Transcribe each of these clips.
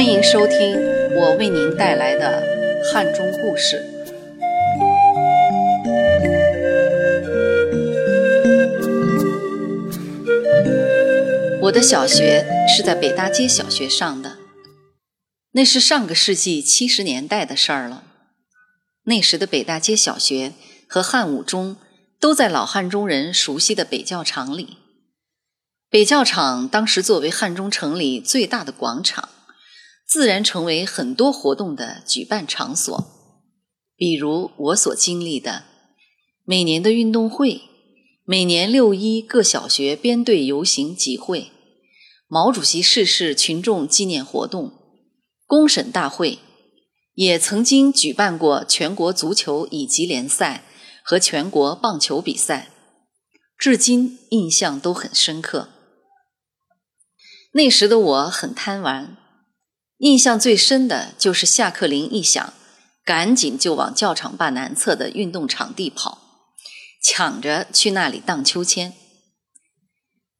欢迎收听我为您带来的汉中故事。我的小学是在北大街小学上的，那是上个世纪七十年代的事儿了。那时的北大街小学和汉武中都在老汉中人熟悉的北教场里。北教场当时作为汉中城里最大的广场，自然成为很多活动的举办场所。比如我所经历的每年的运动会。每年六一各小学编队游行集会，毛主席逝世群众纪念活动，公审大会，也曾经举办过全国足球乙级联赛和全国棒球比赛，至今印象都很深刻。那时的我很贪玩，印象最深的就是下课铃一响，赶紧就往教场坝南侧的运动场地跑。抢着去那里荡秋千。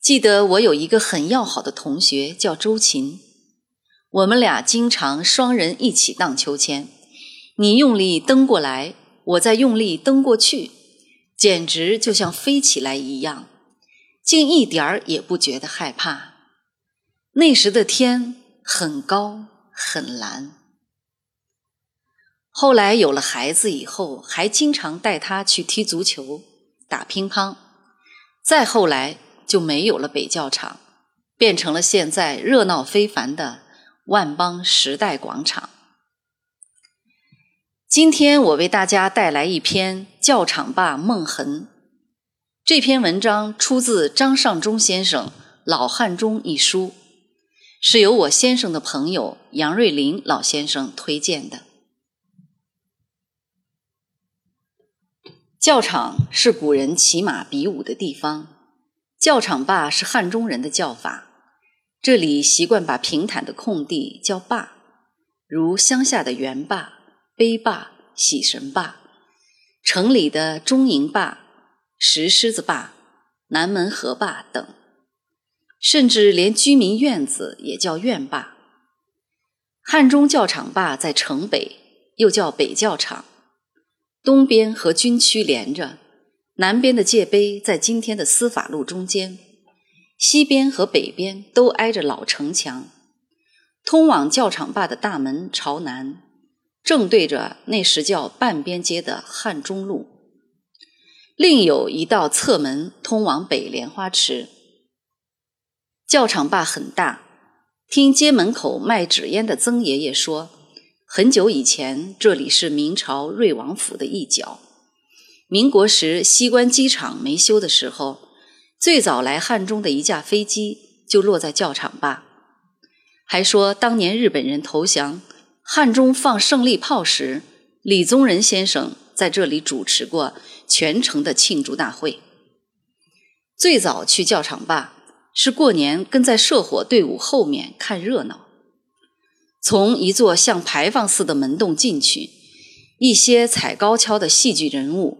记得我有一个很要好的同学叫周琴，我们俩经常双人一起荡秋千，你用力蹬过来，我再用力蹬过去，简直就像飞起来一样，竟一点儿也不觉得害怕。那时的天很高很蓝。后来有了孩子以后，还经常带他去踢足球。打乒乓，再后来就没有了北教场，变成了现在热闹非凡的万邦时代广场。今天我为大家带来一篇《教场坝梦痕》。这篇文章出自张尚忠先生《老汉中》一书，是由我先生的朋友杨瑞林老先生推荐的。教场是古人骑马比武的地方，教场坝是汉中人的叫法。这里习惯把平坦的空地叫坝，如乡下的园坝、碑坝、喜神坝，城里的中营坝、石狮子坝、南门河坝等，甚至连居民院子也叫院坝。汉中教场坝在城北，又叫北教场。东边和军区连着，南边的界碑在今天的司法路中间，西边和北边都挨着老城墙。通往教场坝的大门朝南，正对着那时叫半边街的汉中路。另有一道侧门通往北莲花池。教场坝很大，听街门口卖纸烟的曾爷爷说。很久以前，这里是明朝瑞王府的一角。民国时，西关机场没修的时候，最早来汉中的一架飞机就落在教场坝。还说，当年日本人投降，汉中放胜利炮时，李宗仁先生在这里主持过全城的庆祝大会。最早去教场坝，是过年跟在社火队伍后面看热闹。从一座像牌坊似的门洞进去，一些踩高跷的戏剧人物，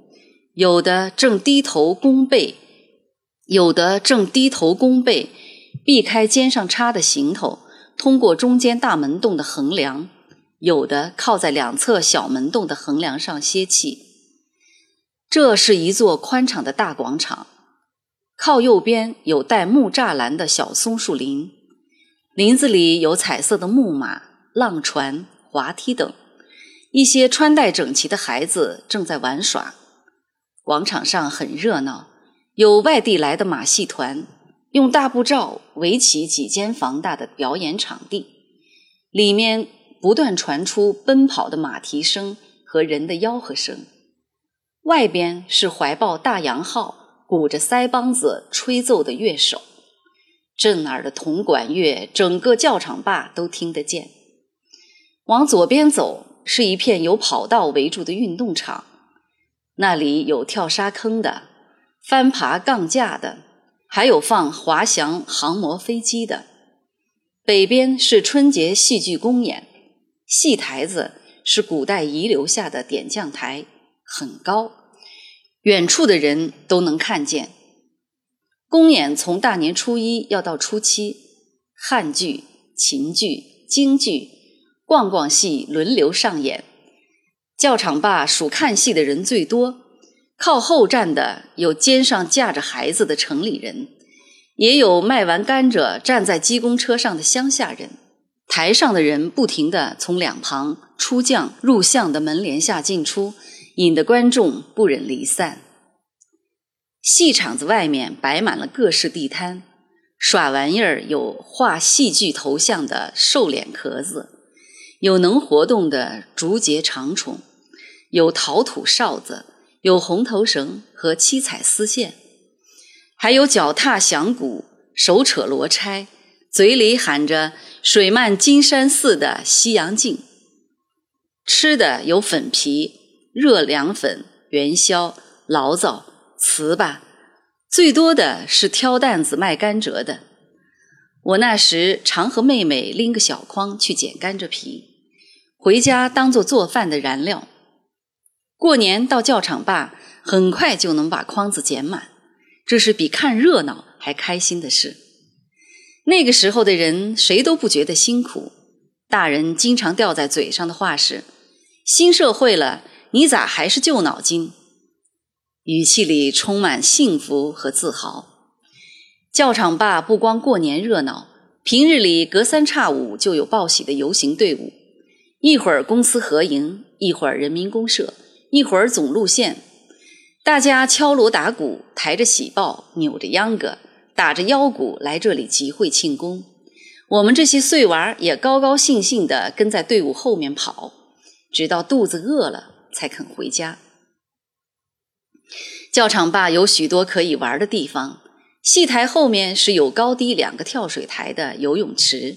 有的正低头弓背，有的正低头弓背，避开肩上插的行头，通过中间大门洞的横梁，有的靠在两侧小门洞的横梁上歇气。这是一座宽敞的大广场，靠右边有带木栅栏的小松树林，林子里有彩色的木马。浪船、滑梯等，一些穿戴整齐的孩子正在玩耍。广场上很热闹，有外地来的马戏团，用大布罩围起几间房大的表演场地，里面不断传出奔跑的马蹄声和人的吆喝声。外边是怀抱大洋号、鼓着腮帮子吹奏的乐手，震耳的铜管乐，整个教场坝都听得见。往左边走，是一片有跑道围住的运动场，那里有跳沙坑的、翻爬杠架的，还有放滑翔航模飞机的。北边是春节戏剧公演，戏台子是古代遗留下的点将台，很高，远处的人都能看见。公演从大年初一要到初七，汉剧、秦剧、京剧，逛逛戏轮流上演。教场坝属看戏的人最多，靠后站的有肩上架着孩子的城里人，也有卖完甘蔗站在鸡公车上的乡下人。台上的人不停地从两旁出将入相的门帘下进出，引得观众不忍离散。戏场子外面摆满了各式地摊，耍玩意儿有画戏剧头像的瘦脸壳子，有能活动的竹节长虫，有陶土哨子，有红头绳和七彩丝线，还有脚踏响鼓、手扯罗钗。嘴里喊着“水漫金山寺”的西洋镜，吃的有粉皮、热凉粉、元宵、醪糟、糍粑，最多的是挑担子卖甘蔗的。我那时常和妹妹拎个小筐去捡甘蔗皮，回家当做做饭的燃料。过年到教场坝，很快就能把筐子捡满，这是比看热闹还开心的事。那个时候的人谁都不觉得辛苦，大人经常掉在嘴上的话是：“新社会了，你咋还是旧脑筋？”语气里充满幸福和自豪。教场坝不光过年热闹，平日里隔三差五就有报喜的游行队伍，一会儿公私合营，一会儿人民公社，一会儿总路线，大家敲锣打鼓，抬着喜报，扭着秧歌。打着腰鼓来这里集会庆功，我们这些碎娃也高高兴兴地跟在队伍后面跑，直到肚子饿了才肯回家。教场坝有许多可以玩的地方，戏台后面是有高低两个跳水台的游泳池，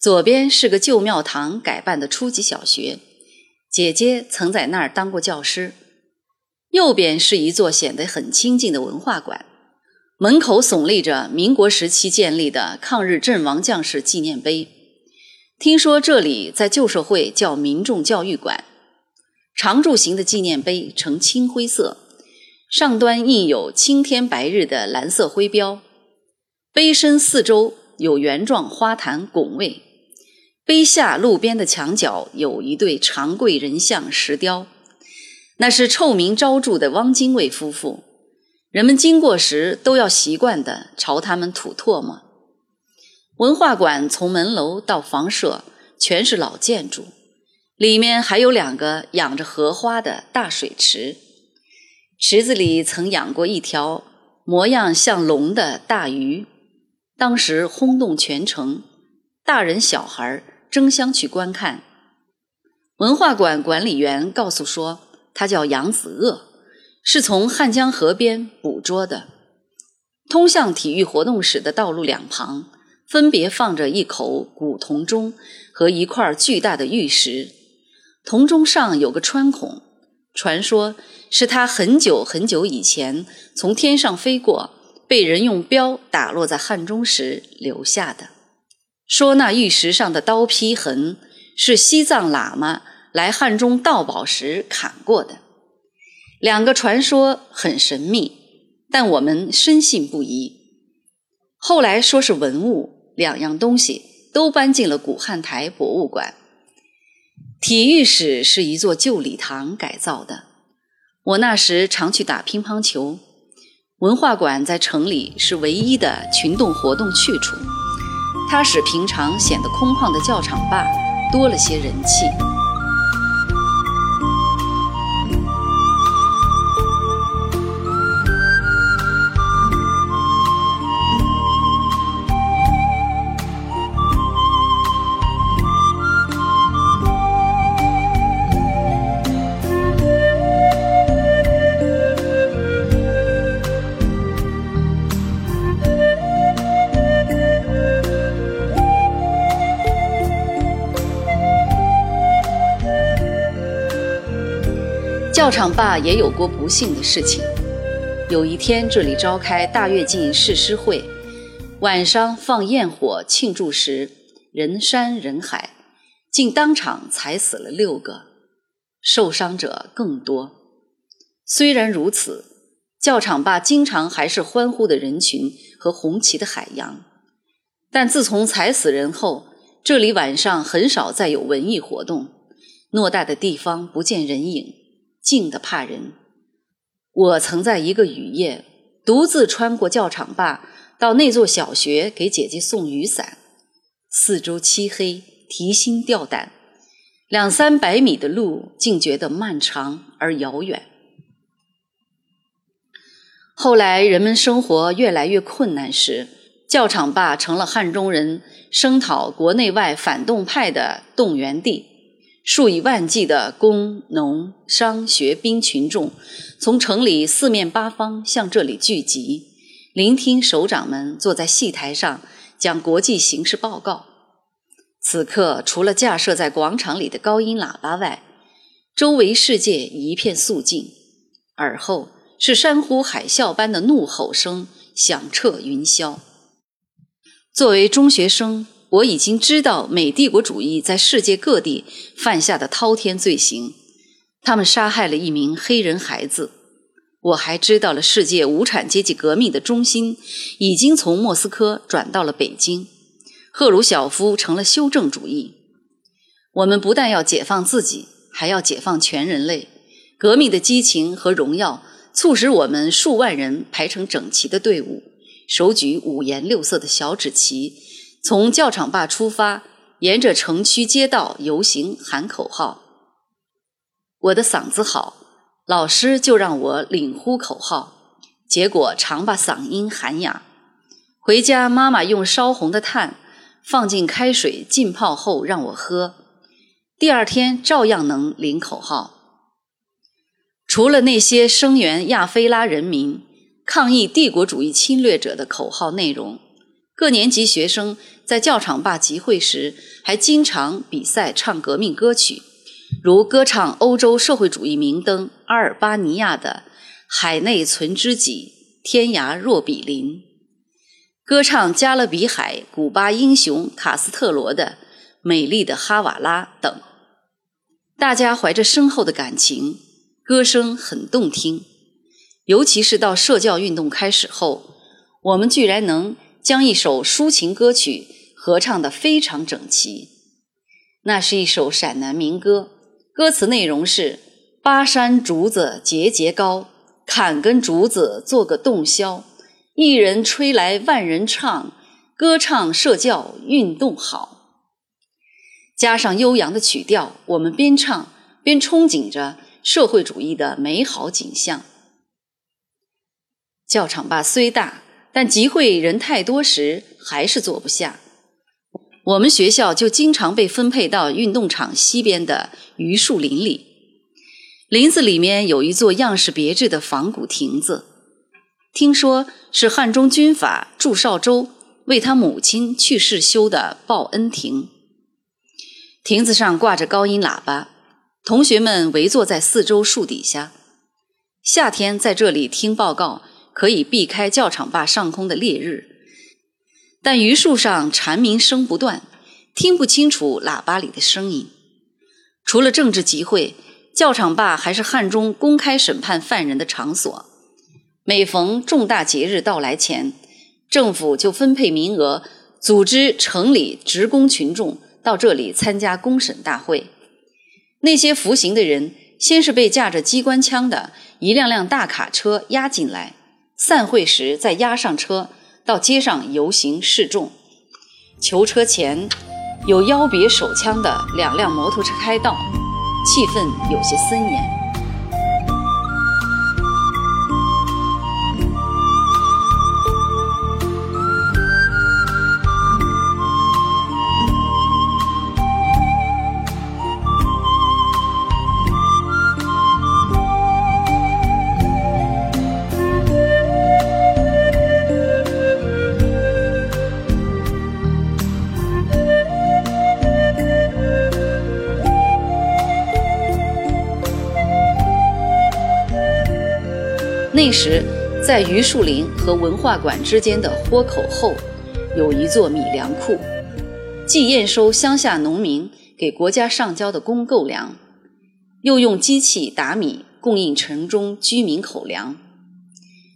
左边是个旧庙堂改办的初级小学，姐姐曾在那儿当过教师，右边是一座显得很清静的文化馆。门口耸立着民国时期建立的抗日阵亡将士纪念碑。听说这里在旧社会叫民众教育馆。长柱形的纪念碑呈青灰色，上端印有青天白日的蓝色徽标。碑身四周有圆状花坛拱卫。碑下路边的墙角有一对长贵人像石雕，那是臭名昭著的汪精卫夫妇。人们经过时都要习惯地朝他们吐唾沫。文化馆从门楼到房舍全是老建筑，里面还有两个养着荷花的大水池，池子里曾养过一条模样像龙的大鱼，当时轰动全城，大人小孩争相去观看。文化馆管理员告诉说，它叫扬子鳄。是从汉江河边捕捉的。通向体育活动室的道路两旁，分别放着一口古铜钟和一块巨大的玉石。铜钟上有个穿孔，传说是他很久很久以前从天上飞过，被人用镖打落在汉中时留下的。说那玉石上的刀劈痕是西藏喇嘛来汉中盗宝时砍过的。两个传说很神秘，但我们深信不疑。后来说是文物，两样东西都搬进了古汉台博物馆。体育室是一座旧礼堂改造的，我那时常去打乒乓球。文化馆在城里是唯一的群动活动去处，它使平常显得空旷的教场坝多了些人气。教场坝也有过不幸的事情。有一天，这里召开大跃进誓师会，晚上放焰火庆祝时，人山人海，竟当场踩死了六个，受伤者更多。虽然如此，教场坝经常还是欢呼的人群和红旗的海洋。但自从踩死人后，这里晚上很少再有文艺活动。偌大的地方不见人影，静得怕人。我曾在一个雨夜，独自穿过教场坝，到那座小学给姐姐送雨伞。四周漆黑，提心吊胆，两三百米的路竟觉得漫长而遥远。后来人们生活越来越困难时，教场坝成了汉中人声讨国内外反动派的动员地。数以万计的工农商学兵群众，从城里四面八方向这里聚集，聆听首长们坐在戏台上讲国际形势报告。此刻，除了架设在广场里的高音喇叭外，周围世界一片肃静，耳后是山呼海啸般的怒吼声响彻云霄。作为中学生。我已经知道美帝国主义在世界各地犯下的滔天罪行，他们杀害了一名黑人孩子。我还知道了世界无产阶级革命的中心已经从莫斯科转到了北京，赫鲁晓夫成了修正主义。我们不但要解放自己，还要解放全人类。革命的激情和荣耀促使我们数万人排成整齐的队伍，手举五颜六色的小纸旗。从教场坝出发，沿着城区街道游行，喊口号。我的嗓子好，老师就让我领呼口号，结果常把嗓音喊哑。回家，妈妈用烧红的炭放进开水浸泡后让我喝，第二天照样能领口号。除了那些声援亚非拉人民、抗议帝国主义侵略者的口号内容。各年级学生在教场坝集会时，还经常比赛唱革命歌曲，如歌唱欧洲社会主义明灯阿尔巴尼亚的《海内存知己，天涯若比邻》，歌唱加勒比海古巴英雄卡斯特罗的《美丽的哈瓦拉》等。大家怀着深厚的感情，歌声很动听。尤其是到社教运动开始后，我们居然能。将一首抒情歌曲合唱得非常整齐。那是一首陕南民歌，歌词内容是：“巴山竹子节节高，砍根竹子做个洞箫。一人吹来万人唱，歌唱社教运动好。”加上悠扬的曲调，我们边唱边憧憬着社会主义的美好景象。教场坝虽大。但集会人太多时，还是坐不下。我们学校就经常被分配到运动场西边的榆树林里。林子里面有一座样式别致的仿古亭子，听说是汉中军阀祝绍周为他母亲去世修的报恩亭。亭子上挂着高音喇叭，同学们围坐在四周树底下，夏天在这里听报告。可以避开教场坝上空的烈日，但榆树上蝉鸣声不断，听不清楚喇叭里的声音。除了政治集会，教场坝还是汉中公开审判犯人的场所。每逢重大节日到来前，政府就分配名额，组织城里职工群众到这里参加公审大会。那些服刑的人，先是被架着机关枪的一辆辆大卡车押进来。散会时再押上车，到街上游行示众。囚车前有腰别手枪的两辆摩托车开道，气氛有些森严。那时，在榆树林和文化馆之间的豁口后，有一座米粮库，既验收乡下农民给国家上交的公购粮，又用机器打米供应城中居民口粮。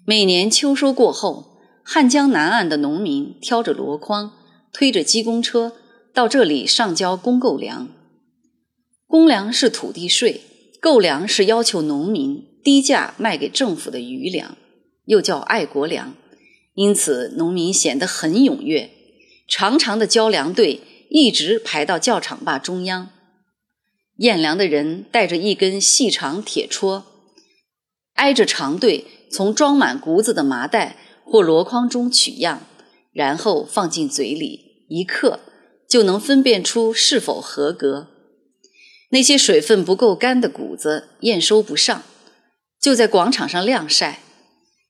每年秋收过后，汉江南岸的农民挑着箩筐，推着机工车到这里上交公购粮。公粮是土地税，购粮是要求农民低价卖给政府的余粮，又叫爱国粮。因此，农民显得很踊跃，长长的交粮队一直排到教场坝中央。验粮的人带着一根细长铁戳，挨着长队，从装满谷子的麻袋或箩筐中取样，然后放进嘴里一刻，就能分辨出是否合格。那些水分不够干的谷子验收不上，就在广场上晾晒。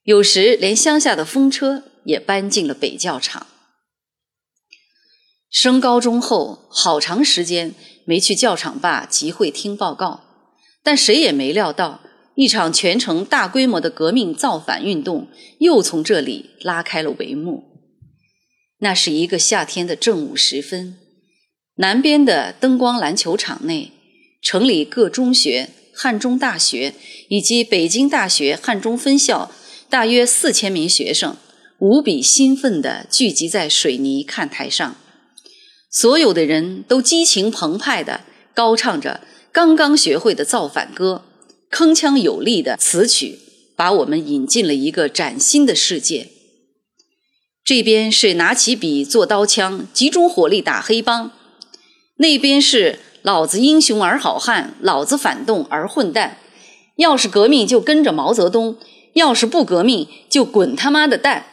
有时连乡下的风车也搬进了北教场。升高中后，好长时间。没去教场坝集会听报告，但谁也没料到，一场全城大规模的革命造反运动又从这里拉开了帷幕。那是一个夏天的正午时分，南边的灯光篮球场内，城里各中学、汉中大学以及北京大学汉中分校大约四千名学生，无比兴奋地聚集在水泥看台上。所有的人都激情澎湃地高唱着刚刚学会的造反歌，铿锵有力的词曲把我们引进了一个崭新的世界。这边是拿起笔做刀枪，集中火力打黑帮；那边是老子英雄儿好汉，老子反动儿混蛋。要是革命就跟着毛泽东，要是不革命就滚他妈的蛋。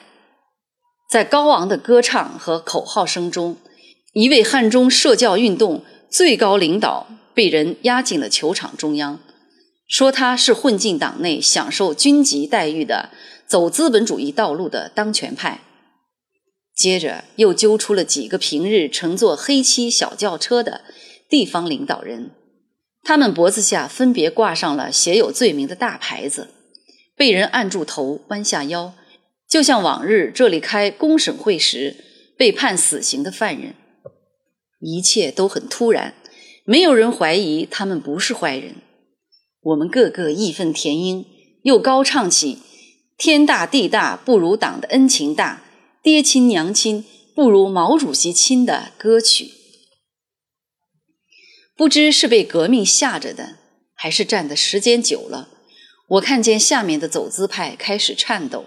在高昂的歌唱和口号声中。一位汉中社教运动最高领导被人押进了球场中央，说他是混进党内享受军级待遇的走资本主义道路的当权派。接着又揪出了几个平日乘坐黑漆小轿车的地方领导人，他们脖子下分别挂上了写有罪名的大牌子，被人按住头弯下腰，就像往日这里开公审会时被判死刑的犯人。一切都很突然，没有人怀疑他们不是坏人。我们个个义愤填膺，又高唱起“天大地大不如党的恩情大，爹亲娘亲不如毛主席亲”的歌曲。不知是被革命吓着的，还是站的时间久了，我看见下面的走资派开始颤抖。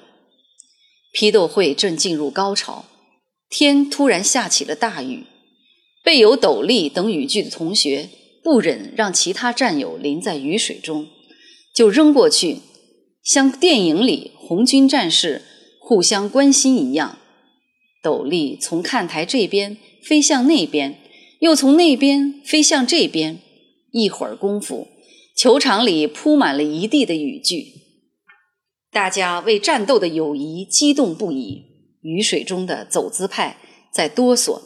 批斗会正进入高潮，天突然下起了大雨。备有斗笠等雨具的同学不忍让其他战友淋在雨水中，就扔过去，像电影里红军战士互相关心一样。斗笠从看台这边飞向那边，又从那边飞向这边。一会儿功夫，球场里铺满了一地的雨具，大家为战斗的友谊激动不已。雨水中的走资派在哆嗦。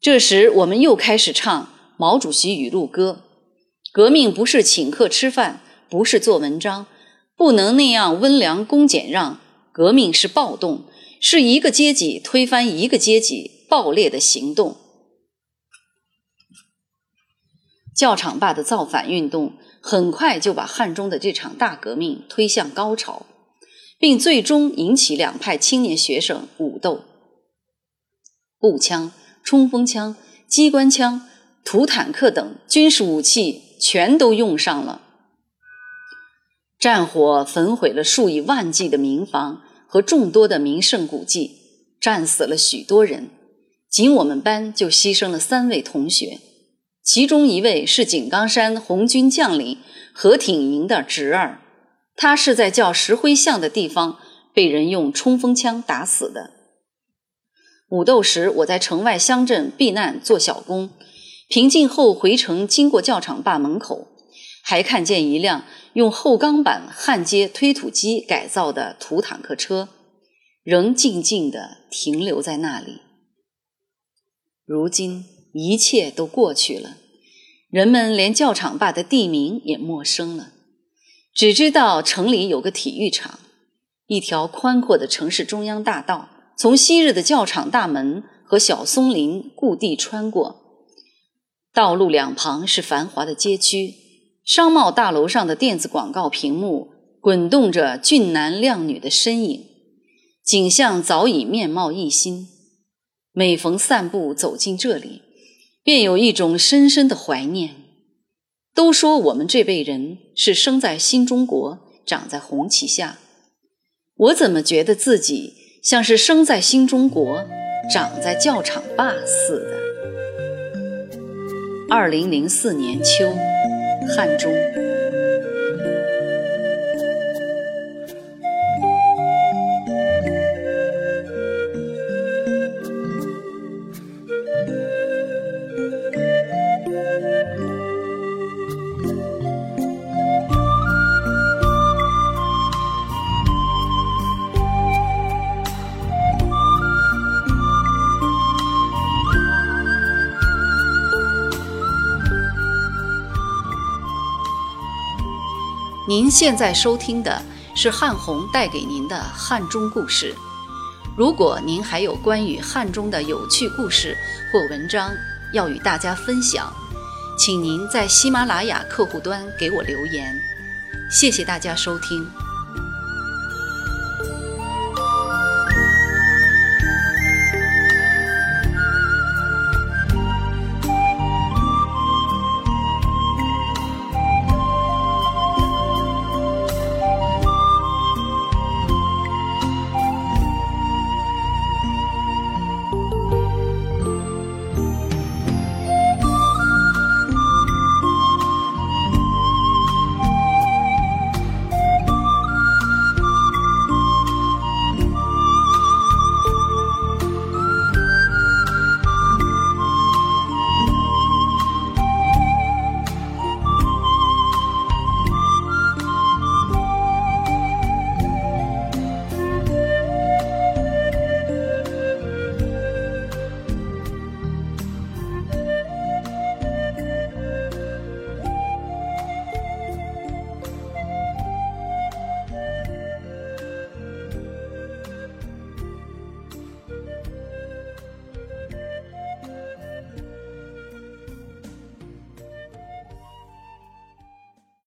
这时，我们又开始唱毛主席语录歌：“革命不是请客吃饭，不是做文章，不能那样温良恭俭让。革命是暴动，是一个阶级推翻一个阶级暴烈的行动。”教场坝的造反运动很快就把汉中的这场大革命推向高潮，并最终引起两派青年学生武斗，步枪。冲锋枪、机关枪、土坦克等军事武器全都用上了。战火焚毁了数以万计的民房和众多的名胜古迹，战死了许多人。仅我们班就牺牲了三位同学，其中一位是井冈山红军将领何挺营的侄儿，他是在叫石灰巷的地方被人用冲锋枪打死的。武斗时，我在城外乡镇避难做小工。平静后回城，经过教场坝门口，还看见一辆用厚钢板焊接推土机改造的土坦克车，仍静静地停留在那里。如今一切都过去了，人们连教场坝的地名也陌生了，只知道城里有个体育场，一条宽阔的城市中央大道。从昔日的教场大门和小松林故地穿过，道路两旁是繁华的街区，商贸大楼上的电子广告屏幕滚动着俊男靓女的身影，景象早已面貌一新。每逢散步走进这里，便有一种深深的怀念。都说我们这辈人是生在新中国，长在红旗下，我怎么觉得自己像是生在新中国，长在教场坝似的？二零零四年秋，汉中。您现在收听的是汉红带给您的汉中故事。如果您还有关于汉中的有趣故事或文章要与大家分享，请您在喜马拉雅客户端给我留言。谢谢大家收听。